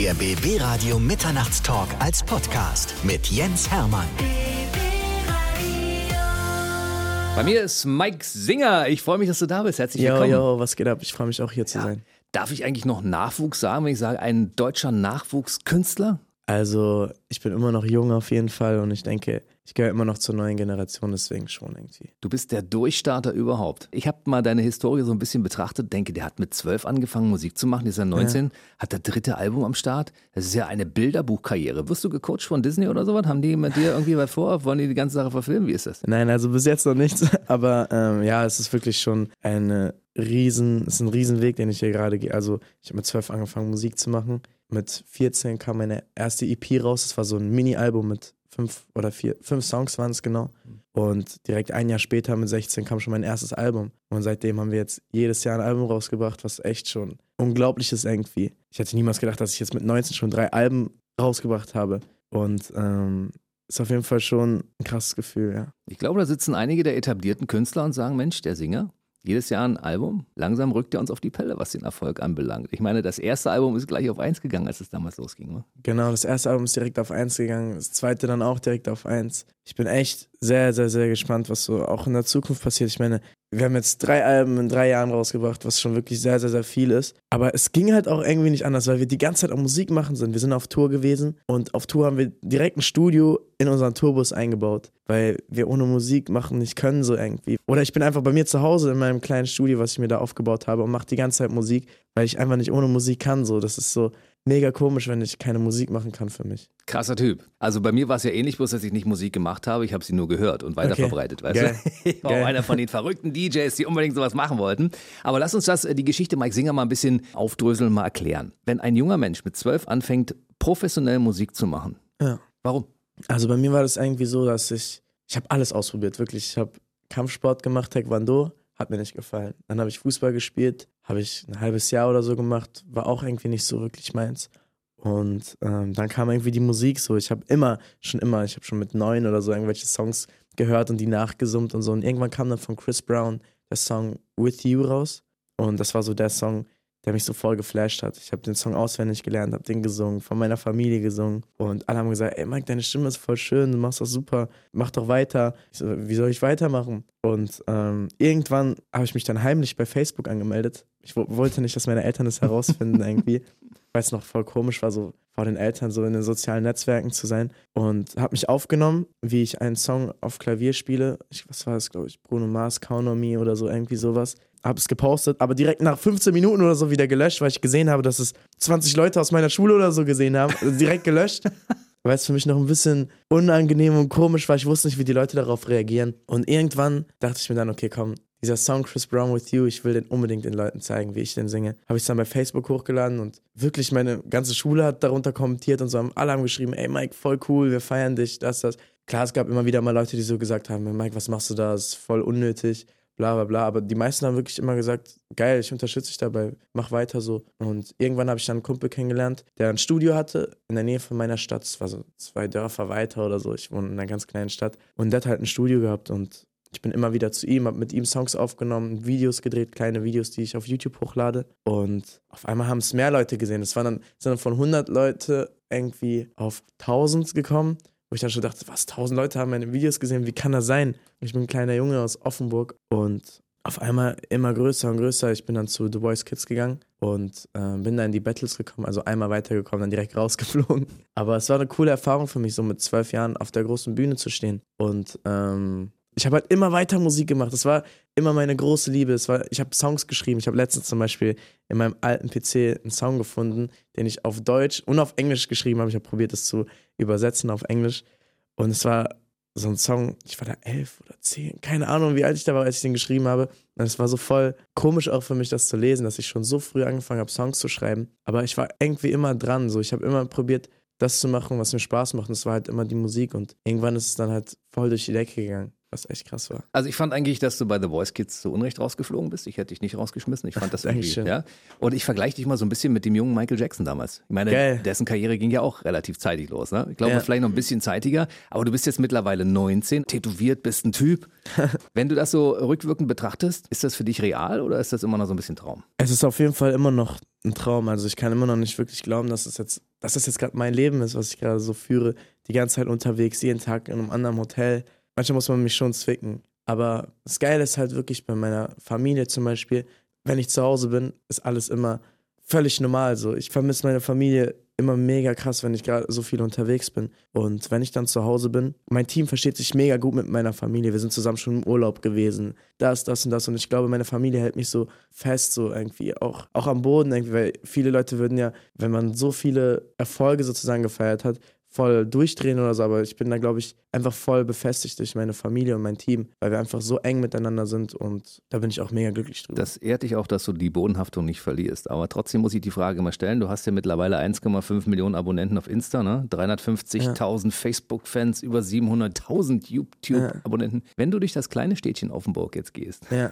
Der BB Radio Mitternachtstalk als Podcast mit Jens Hermann. Bei mir ist Mike Singer. Ich freue mich, dass du da bist. Herzlich Jo, willkommen. jo, was geht ab? Ich freue mich auch hier zu Ja. sein. Darf ich eigentlich noch Nachwuchs sagen, wenn ich sage, ein deutscher Nachwuchskünstler? Also, ich bin immer noch jung auf jeden Fall und ich denke, ich gehöre immer noch zur neuen Generation, deswegen schon irgendwie. Du bist der Durchstarter überhaupt. Ich habe mal deine Historie so ein bisschen betrachtet, denke, der hat mit zwölf angefangen, Musik zu machen, ist ja 19, hat das dritte Album am Start. Das ist ja eine Bilderbuchkarriere. Wirst du gecoacht von Disney oder sowas? Haben die mit dir irgendwie was vor? Wollen die die ganze Sache verfilmen? Wie ist das? Nein, also bis jetzt noch nichts, aber ähm, ja, es ist wirklich schon eine riesen, es ist ein Riesenweg, den ich hier gerade gehe. Also, ich habe mit zwölf angefangen, Musik zu machen. Mit 14 kam meine erste EP raus. Das war so ein Mini-Album mit fünf oder vier, fünf Songs waren es genau. Und direkt ein Jahr später, mit 16, kam schon mein erstes Album. Und seitdem haben wir jetzt jedes Jahr ein Album rausgebracht, was echt schon unglaublich ist irgendwie. Ich hätte niemals gedacht, dass ich jetzt mit 19 schon drei Alben rausgebracht habe. Und ähm, ist auf jeden Fall schon ein krasses Gefühl, ja. Ich glaube, da sitzen einige der etablierten Künstler und sagen, Mensch, der Singer, jedes Jahr ein Album. Langsam rückt er uns auf die Pelle, was den Erfolg anbelangt. Ich meine, das erste Album ist gleich auf eins gegangen, als es damals losging. Ne? Genau, das erste Album ist direkt auf 1 gegangen, das zweite dann auch direkt auf 1. Ich bin echt sehr, sehr, sehr gespannt, was so auch in der Zukunft passiert. Ich meine, wir haben jetzt drei Alben in drei Jahren rausgebracht, was schon wirklich sehr, sehr, sehr viel ist. Aber es ging halt auch irgendwie nicht anders, weil wir die ganze Zeit am Musik machen sind. Wir sind auf Tour gewesen und auf Tour haben wir direkt ein Studio in unseren Tourbus eingebaut, weil wir ohne Musik machen nicht können so irgendwie. Oder ich bin einfach bei mir zu Hause in meinem kleinen Studio, was ich mir da aufgebaut habe und mache die ganze Zeit Musik, weil ich einfach nicht ohne Musik kann. So, das ist so mega komisch, wenn ich keine Musik machen kann für mich. Krasser Typ. Also bei mir war es ja ähnlich, bloß dass ich nicht Musik gemacht habe, ich habe sie nur gehört und weiterverbreitet, weißt Geil. du? Ich war Geil. einer von den verrückten DJs, die unbedingt sowas machen wollten. Aber lass uns das, äh, die Geschichte Mike Singer mal ein bisschen aufdröseln, mal erklären. Wenn ein junger Mensch mit zwölf anfängt, professionell Musik zu machen, Ja. warum? Also bei mir war das irgendwie so, dass ich, ich habe alles ausprobiert, wirklich. Ich habe Kampfsport gemacht, Taekwondo, hat mir nicht gefallen. Dann habe ich Fußball gespielt, habe ich ein halbes Jahr oder so gemacht, war auch irgendwie nicht so wirklich meins. Und ähm, dann kam irgendwie die Musik so. Ich habe immer, schon immer, ich habe schon mit neun oder so irgendwelche Songs gehört und die nachgesummt und so. Und irgendwann kam dann von Chris Brown der Song With You raus. Und das war so der Song, der mich so voll geflasht hat. Ich habe den Song auswendig gelernt, habe den gesungen, von meiner Familie gesungen. Und alle haben gesagt, ey Mike, deine Stimme ist voll schön, du machst das super, mach doch weiter. Ich so, wie soll ich weitermachen? Und ähm, irgendwann habe ich mich dann heimlich bei Facebook angemeldet. Ich wo- wollte nicht, dass meine Eltern es herausfinden irgendwie. Weil es noch voll komisch war, so vor den Eltern so in den sozialen Netzwerken zu sein. Und habe mich aufgenommen, wie ich einen Song auf Klavier spiele. Ich, was war das, glaube ich? Bruno Mars, Count on Me oder so, irgendwie sowas. Habe es gepostet, aber direkt nach 15 Minuten oder so wieder gelöscht, weil ich gesehen habe, dass es 20 Leute aus meiner Schule oder so gesehen haben. Also direkt gelöscht. Weil es für mich noch ein bisschen unangenehm und komisch war. Ich wusste nicht, wie die Leute darauf reagieren. Und irgendwann dachte ich mir dann, okay, komm, dieser Song Chris Brown with You, ich will den unbedingt den Leuten zeigen, wie ich den singe. Habe ich dann bei Facebook hochgeladen und wirklich meine ganze Schule hat darunter kommentiert und so haben alle haben geschrieben, ey Mike, voll cool, wir feiern dich, das, das. Klar, es gab immer wieder mal Leute, die so gesagt haben, Mike, was machst du da, das ist voll unnötig, bla bla bla. Aber die meisten haben wirklich immer gesagt, geil, ich unterstütze dich dabei, mach weiter so. Und irgendwann habe ich dann einen Kumpel kennengelernt, der ein Studio hatte in der Nähe von meiner Stadt. Es war so zwei Dörfer weiter oder so. Ich wohne in einer ganz kleinen Stadt. Und der hat halt ein Studio gehabt und ich bin immer wieder zu ihm, habe mit ihm Songs aufgenommen, Videos gedreht, kleine Videos, die ich auf YouTube hochlade. Und auf einmal haben es mehr Leute gesehen. Es waren dann, sind dann von 100 Leute irgendwie auf 1000 gekommen, wo ich dann schon dachte, was, 1000 Leute haben meine Videos gesehen, wie kann das sein? Ich bin ein kleiner Junge aus Offenburg und auf einmal immer größer und größer. Ich bin dann zu The Voice Kids gegangen und äh, bin da in die Battles gekommen, also einmal weitergekommen, dann direkt rausgeflogen. Aber es war eine coole Erfahrung für mich, so mit zwölf Jahren auf der großen Bühne zu stehen. Und ähm, ich habe halt immer weiter Musik gemacht. Das war immer meine große Liebe. Es war, ich habe Songs geschrieben. Ich habe letztens zum Beispiel in meinem alten PC einen Song gefunden, den ich auf Deutsch und auf Englisch geschrieben habe. Ich habe probiert, das zu übersetzen auf Englisch. Und es war so ein Song, ich war da elf oder zehn, keine Ahnung, wie alt ich da war, als ich den geschrieben habe. Und es war so voll komisch auch für mich, das zu lesen, dass ich schon so früh angefangen habe, Songs zu schreiben. Aber ich war irgendwie immer dran. So, ich habe immer probiert, das zu machen, was mir Spaß macht. Und es war halt immer die Musik. Und irgendwann ist es dann halt voll durch die Decke gegangen. Was echt krass war. Also ich fand eigentlich, dass du bei The Voice Kids zu Unrecht rausgeflogen bist. Ich hätte dich nicht rausgeschmissen. Ich fand das irgendwie, ja. Und ich vergleiche dich mal so ein bisschen mit dem jungen Michael Jackson damals. Ich meine, Geil. dessen Karriere ging ja auch relativ zeitig los. Ne? Ich glaube, Ja. vielleicht noch ein bisschen zeitiger. Aber du bist jetzt mittlerweile 19, tätowiert, bist ein Typ. Wenn du das so rückwirkend betrachtest, ist das für dich real oder ist das immer noch so ein bisschen Traum? Es ist auf jeden Fall immer noch ein Traum. Also ich kann immer noch nicht wirklich glauben, dass es jetzt dass das jetzt gerade mein Leben ist, was ich gerade so führe. Die ganze Zeit unterwegs, jeden Tag in einem anderen Hotel. Manchmal muss man mich schon zwicken. Aber das Geile ist halt wirklich bei meiner Familie zum Beispiel, wenn ich zu Hause bin, ist alles immer völlig normal. So, ich vermisse meine Familie immer mega krass, wenn ich gerade so viel unterwegs bin. Und wenn ich dann zu Hause bin, mein Team versteht sich mega gut mit meiner Familie. Wir sind zusammen schon im Urlaub gewesen. Das, das und das. Und ich glaube, meine Familie hält mich so fest, so irgendwie auch, auch am Boden irgendwie, weil viele Leute würden ja, wenn man so viele Erfolge sozusagen gefeiert hat, voll durchdrehen oder so, aber ich bin da, glaube ich, einfach voll befestigt durch meine Familie und mein Team, weil wir einfach so eng miteinander sind und da bin ich auch mega glücklich drüber. Das ehrt dich auch, dass du die Bodenhaftung nicht verlierst. Aber trotzdem muss ich die Frage mal stellen. Du hast ja mittlerweile 1,5 Millionen Abonnenten auf Insta, ne? 350.000 ja. Facebook-Fans, über 700.000 YouTube-Abonnenten. Ja. Wenn du durch das kleine Städtchen Offenburg jetzt gehst, ja.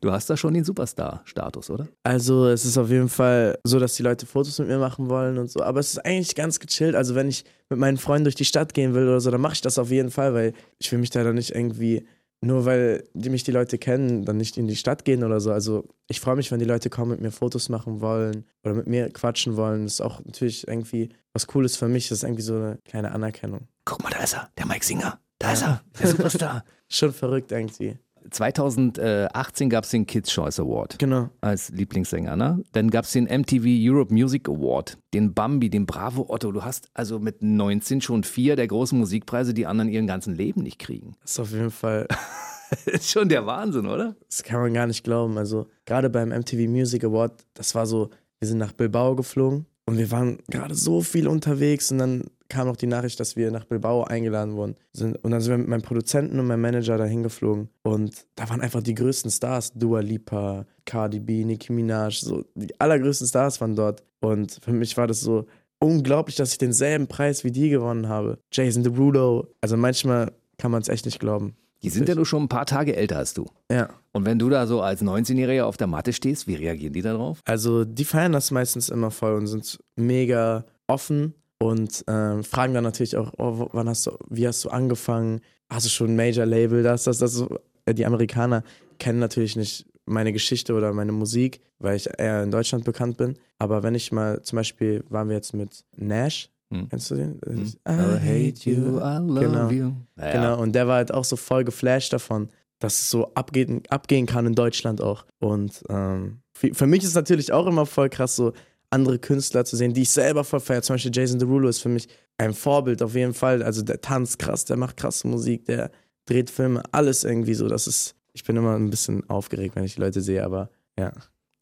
Du hast da schon den Superstar-Status, oder? Also es ist auf jeden Fall so, dass die Leute Fotos mit mir machen wollen und so. Aber es ist eigentlich ganz gechillt. Also wenn ich mit meinen Freunden durch die Stadt gehen will oder so, dann mache ich das auf jeden Fall, weil ich will mich da dann nicht irgendwie, nur weil die mich die Leute kennen, dann nicht in die Stadt gehen oder so. Also ich freue mich, wenn die Leute kommen, mit mir Fotos machen wollen oder mit mir quatschen wollen. Das ist auch natürlich irgendwie was Cooles für mich. Das ist irgendwie so eine kleine Anerkennung. Guck mal, da ist er, der Mike Singer. Da ist er, der Superstar. Schon verrückt irgendwie. 2018 gab es den Kids Choice Award. Genau. Als Lieblingssänger. Ne? Dann gab es den MTV Europe Music Award, den Bambi, den Bravo Otto. Du hast also mit 19 schon vier der großen Musikpreise, die anderen ihren ganzen Leben nicht kriegen. Das ist auf jeden Fall. das ist schon der Wahnsinn, oder? Das kann man gar nicht glauben. Also, gerade beim MTV Music Award, das war so, wir sind nach Bilbao geflogen und wir waren gerade so viel unterwegs und dann kam noch die Nachricht, dass wir nach Bilbao eingeladen wurden. Und dann sind wir mit meinem Produzenten und meinem Manager dahin geflogen. Und da waren einfach die größten Stars. Dua Lipa, Cardi B, Nicki Minaj, so die allergrößten Stars waren dort. Und für mich war das so unglaublich, dass ich denselben Preis wie die gewonnen habe. Jason Derulo. Also manchmal kann man es echt nicht glauben. Die sind ja nur schon ein paar Tage älter als du. Ja. Und wenn du da so als 19-Jähriger auf der Matte stehst, wie reagieren die darauf? Also, die feiern das meistens immer voll und sind mega offen und ähm, fragen dann natürlich auch, oh, wann hast du, wie hast du angefangen? Hast du schon ein Major-Label? Das, das, das. So. Äh, die Amerikaner kennen natürlich nicht meine Geschichte oder meine Musik, weil ich eher in Deutschland bekannt bin. Aber wenn ich mal, zum Beispiel waren wir jetzt mit Nash, hm. Kennst du den? Hm. I hate you, I love genau. you. Naja. Genau, und der war halt auch so voll geflasht davon, dass es so abgehen, abgehen kann in Deutschland auch. Und ähm, für, für, mich ist es natürlich auch immer voll krass, so andere Künstler zu sehen, die ich selber voll feiere. Zum Beispiel Jason Derulo ist für mich ein Vorbild auf jeden Fall. Also der tanzt krass, der macht krasse Musik, der dreht Filme, alles irgendwie so. Das ist, ich bin immer ein bisschen aufgeregt, wenn ich die Leute sehe, aber ja.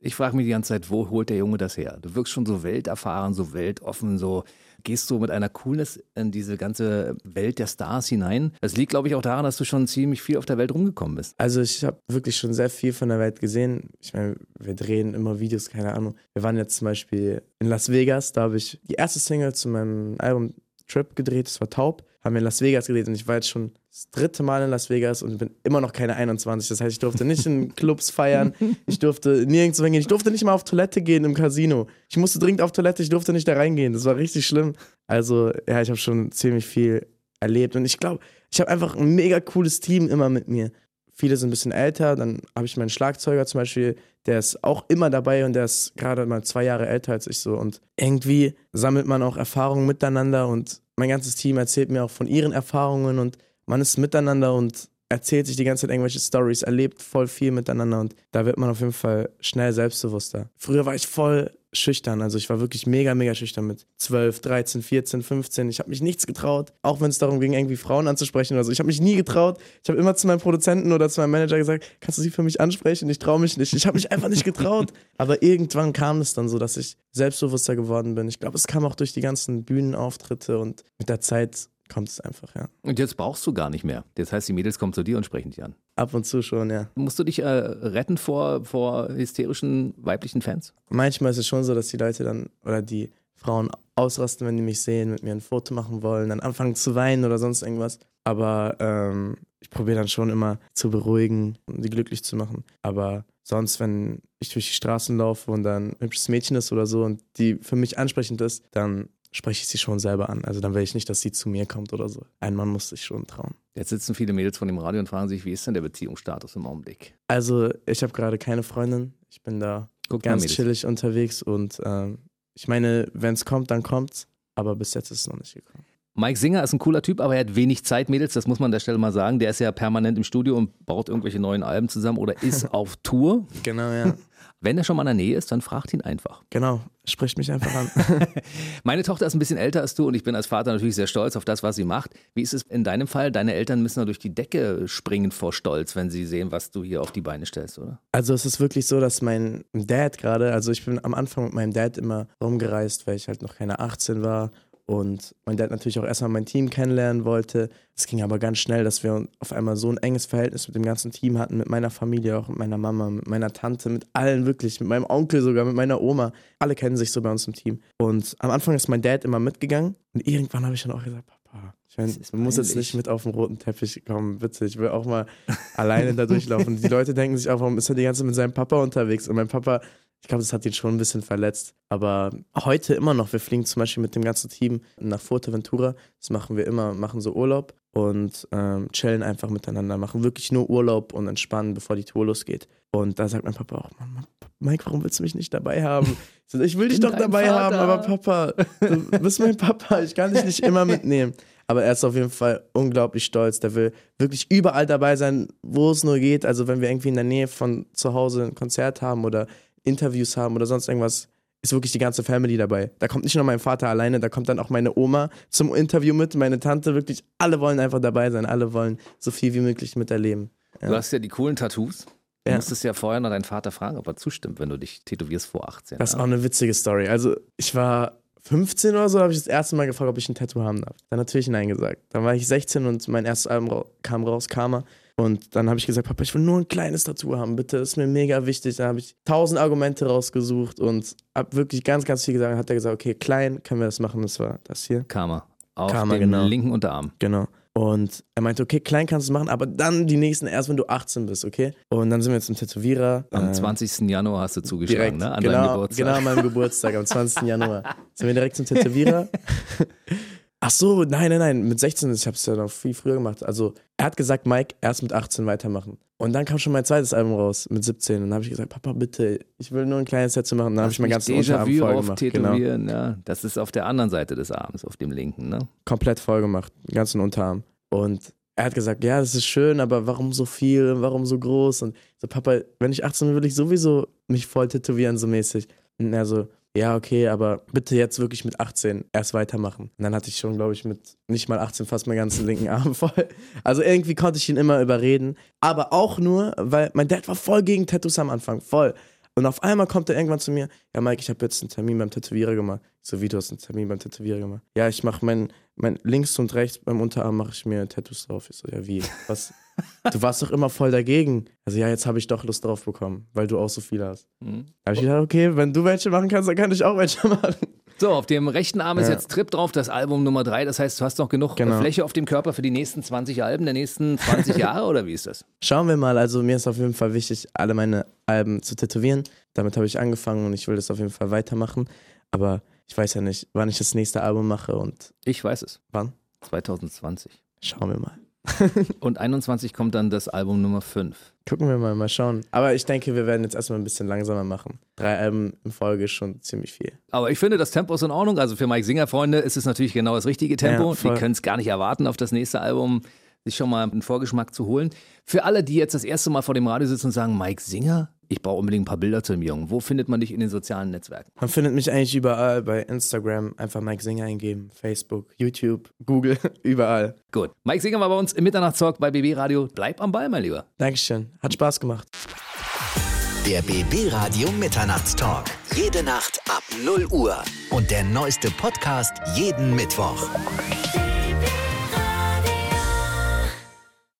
Ich frage mich die ganze Zeit, wo holt der Junge das her? Du wirkst schon so welterfahren, so weltoffen, so gehst du mit einer Coolness in diese ganze Welt der Stars hinein. Das liegt, glaube ich, auch daran, dass du schon ziemlich viel auf der Welt rumgekommen bist. Also ich habe wirklich schon sehr viel von der Welt gesehen. Ich meine, wir drehen immer Videos, keine Ahnung. Wir waren jetzt zum Beispiel in Las Vegas, da habe ich die erste Single zu meinem Album Trip gedreht, das war Taub, haben wir in Las Vegas gedreht und ich war jetzt schon das dritte Mal in Las Vegas und bin immer noch keine 21. Das heißt, ich durfte nicht in Clubs feiern, ich durfte nirgendwo hingehen, ich durfte nicht mal auf Toilette gehen im Casino. Ich musste dringend auf Toilette, ich durfte nicht da reingehen. Das war richtig schlimm. Also, ja, ich habe schon ziemlich viel erlebt und ich glaube, ich habe einfach ein mega cooles Team immer mit mir. Viele sind ein bisschen älter, dann habe ich meinen Schlagzeuger zum Beispiel, der ist auch immer dabei und der ist gerade mal zwei Jahre älter als ich so. Und irgendwie sammelt man auch Erfahrungen miteinander und mein ganzes Team erzählt mir auch von ihren Erfahrungen und man ist miteinander und erzählt sich die ganze Zeit irgendwelche Stories, erlebt voll viel miteinander und da wird man auf jeden Fall schnell selbstbewusster. Früher war ich voll schüchtern, also ich war wirklich mega, mega schüchtern mit 12, 13, 14, 15. Ich habe mich nichts getraut, auch wenn es darum ging, irgendwie Frauen anzusprechen oder so. Ich habe mich nie getraut. Ich habe immer zu meinem Produzenten oder zu meinem Manager gesagt, kannst du sie für mich ansprechen? Ich traue mich nicht. Ich habe mich einfach nicht getraut. Aber irgendwann kam es dann so, dass ich selbstbewusster geworden bin. Ich glaube, es kam auch durch die ganzen Bühnenauftritte und mit der Zeit kommt es einfach, ja. Und jetzt brauchst du gar nicht mehr. Das heißt, die Mädels kommen zu dir und sprechen dich an. Ab und zu schon, ja. Musst du dich äh, retten vor, vor hysterischen weiblichen Fans? Manchmal ist es schon so, dass die Leute dann oder die Frauen ausrasten, wenn die mich sehen, mit mir ein Foto machen wollen, dann anfangen zu weinen oder sonst irgendwas. Aber ähm, ich probiere dann schon immer zu beruhigen und sie glücklich zu machen. Aber sonst, wenn ich durch die Straßen laufe und dann ein hübsches Mädchen ist oder so und die für mich ansprechend ist, dann spreche ich sie schon selber an. Also dann will ich nicht, dass sie zu mir kommt oder so. Ein Mann muss sich schon trauen. Jetzt sitzen viele Mädels von dem Radio und fragen sich, wie ist denn der Beziehungsstatus im Augenblick? Also ich habe gerade keine Freundin. Ich bin da Guck ganz chillig unterwegs und ähm, ich meine, wenn es kommt, dann kommt's. Aber bis jetzt ist es noch nicht gekommen. Mike Singer ist ein cooler Typ, aber er hat wenig Zeit, Mädels, das muss man an der Stelle mal sagen. Der ist ja permanent im Studio und baut irgendwelche neuen Alben zusammen oder ist auf Tour. Genau, ja. Wenn er schon mal in der Nähe ist, dann fragt ihn einfach. Genau, spricht mich einfach an. Meine Tochter ist ein bisschen älter als du und ich bin als Vater natürlich sehr stolz auf das, was sie macht. Wie ist es in deinem Fall? Deine Eltern müssen da durch die Decke springen vor Stolz, wenn sie sehen, was du hier auf die Beine stellst, oder? Also es ist wirklich so, dass mein Dad gerade, also ich bin am Anfang mit meinem Dad immer rumgereist, weil ich halt noch keine 18 war und mein Dad natürlich auch erstmal mein Team kennenlernen wollte. Es ging aber ganz schnell, dass wir auf einmal so ein enges Verhältnis mit dem ganzen Team hatten, mit meiner Familie, auch mit meiner Mama, mit meiner Tante, mit allen wirklich, mit meinem Onkel sogar, mit meiner Oma. Alle kennen sich so bei uns im Team. Und am Anfang ist mein Dad immer mitgegangen und irgendwann habe ich dann auch gesagt, Papa, ich meine, du musst jetzt nicht mit auf den roten Teppich kommen, bitte. Ich will auch mal alleine da durchlaufen. Die Leute denken sich auch, warum ist er die ganze Zeit mit seinem Papa unterwegs? Und mein Papa ich glaube, das hat ihn schon ein bisschen verletzt. Aber heute immer noch. Wir fliegen zum Beispiel mit dem ganzen Team nach Fuerteventura. Das machen wir immer, machen so Urlaub und ähm, chillen einfach miteinander. Machen wirklich nur Urlaub und entspannen, bevor die Tour losgeht. Und da sagt mein Papa auch, Mike, warum willst du mich nicht dabei haben? Ich will dich doch dabei Vater. haben, aber Papa, du bist mein Papa, ich kann dich nicht immer mitnehmen. Aber er ist auf jeden Fall unglaublich stolz. Der will wirklich überall dabei sein, wo es nur geht. Also wenn wir irgendwie in der Nähe von zu Hause ein Konzert haben oder Interviews haben oder sonst irgendwas, ist wirklich die ganze Family dabei. Da kommt nicht nur mein Vater alleine, da kommt dann auch meine Oma zum Interview mit, meine Tante, wirklich, alle wollen einfach dabei sein, alle wollen so viel wie möglich miterleben. Ja. Du hast ja die coolen Tattoos. Du ja. musstest ja vorher noch deinen Vater fragen, ob er zustimmt, wenn du dich tätowierst vor 18. Das ist auch eine witzige Story. Also, ich war 15 oder so, habe ich das erste Mal gefragt, ob ich ein Tattoo haben darf. Dann natürlich Nein gesagt. Dann war ich 16 und mein erstes Album kam raus, Karma. Und dann habe ich gesagt, Papa, ich will nur ein kleines Tattoo haben, bitte, das ist mir mega wichtig. Dann habe ich tausend Argumente rausgesucht und habe wirklich ganz, ganz viel gesagt. Dann hat er gesagt, okay, klein, können wir das machen. Das war das hier. Karma. Auf Karma, dem genau. linken Unterarm. Genau. Und er meinte, okay, klein kannst du machen, aber dann die nächsten erst, wenn du 18 bist, okay? Und dann sind wir zum Tätowierer. Am 20. Äh, Januar hast du zugeschlagen, direkt, ne? An genau, deinem Geburtstag. Genau, an meinem Geburtstag, am 20. Januar. Sind wir direkt zum Tätowierer. Ach so, nein, nein, nein, mit 16, ich habe es ja noch viel früher gemacht. Also, er hat gesagt, Mike, erst mit 18 weitermachen. Und dann kam schon mein zweites Album raus, mit 17. Und dann habe ich gesagt, Papa, bitte, ich will nur ein kleines Set zu machen. Dann habe ich mein ganzes Unterarm voll gemacht. Genau. Ja, das ist auf der anderen Seite des Arms, auf dem linken, ne? Komplett voll gemacht, den ganzen Unterarm. Und er hat gesagt, ja, das ist schön, aber warum so viel, warum so groß? Und so, Papa, wenn ich 18 bin, will ich sowieso mich voll tätowieren, so mäßig. Und er so, ja, okay, aber bitte jetzt wirklich mit 18 erst weitermachen. Und dann hatte ich schon, glaube ich, mit nicht mal 18 fast meinen ganzen linken Arm voll. Also irgendwie konnte ich ihn immer überreden. Aber auch nur, weil mein Dad war voll gegen Tattoos am Anfang, voll. Und auf einmal kommt er irgendwann zu mir, ja Mike, ich habe jetzt einen Termin beim Tätowierer gemacht. So, wie du hast einen Termin beim Tätowierer gemacht? Ja, ich mache mein, mein links und rechts beim Unterarm mache ich mir Tattoos drauf. Ich so, ja wie? Was? Du warst doch immer voll dagegen. Also ja, jetzt habe ich doch Lust drauf bekommen, weil du auch so viele hast. Mhm. Da habe ich gedacht, okay, wenn du welche machen kannst, dann kann ich auch welche machen. So, auf dem rechten Arm ist ja. jetzt Trip drauf, das Album Nummer drei. Das heißt, du hast noch genug genau. Fläche auf dem Körper für die nächsten 20 Alben der nächsten 20 Jahre oder wie ist das? Schauen wir mal. Also mir ist auf jeden Fall wichtig, alle meine Alben zu tätowieren. Damit habe ich angefangen und ich will das auf jeden Fall weitermachen. Aber ich weiß ja nicht, wann ich das nächste Album mache und. Ich weiß es. Wann? 2020. Schauen wir mal. und 21 kommt dann das Album Nummer 5. Gucken wir mal, mal schauen. Aber ich denke, wir werden jetzt erstmal ein bisschen langsamer machen. Drei Alben in Folge ist schon ziemlich viel. Aber ich finde, das Tempo ist in Ordnung. Also für Mike Singer-Freunde ist es natürlich genau das richtige Tempo. Ja, Die können es gar nicht erwarten, auf das nächste Album sich schon mal einen Vorgeschmack zu holen. Für alle, die jetzt das erste Mal vor dem Radio sitzen und sagen, Mike Singer, ich brauche unbedingt ein paar Bilder zu dem Jungen. Wo findet man dich in den sozialen Netzwerken? Man findet mich eigentlich überall bei Instagram. Einfach Mike Singer eingeben. Facebook, YouTube, Google, überall. Gut. Mike Singer war bei uns im Mitternachtstalk bei BB Radio. Bleib am Ball, mein Lieber. Dankeschön. Hat Spaß gemacht. Der BB Radio Mitternachtstalk. Jede Nacht ab 0 Uhr. Und der neueste Podcast jeden Mittwoch.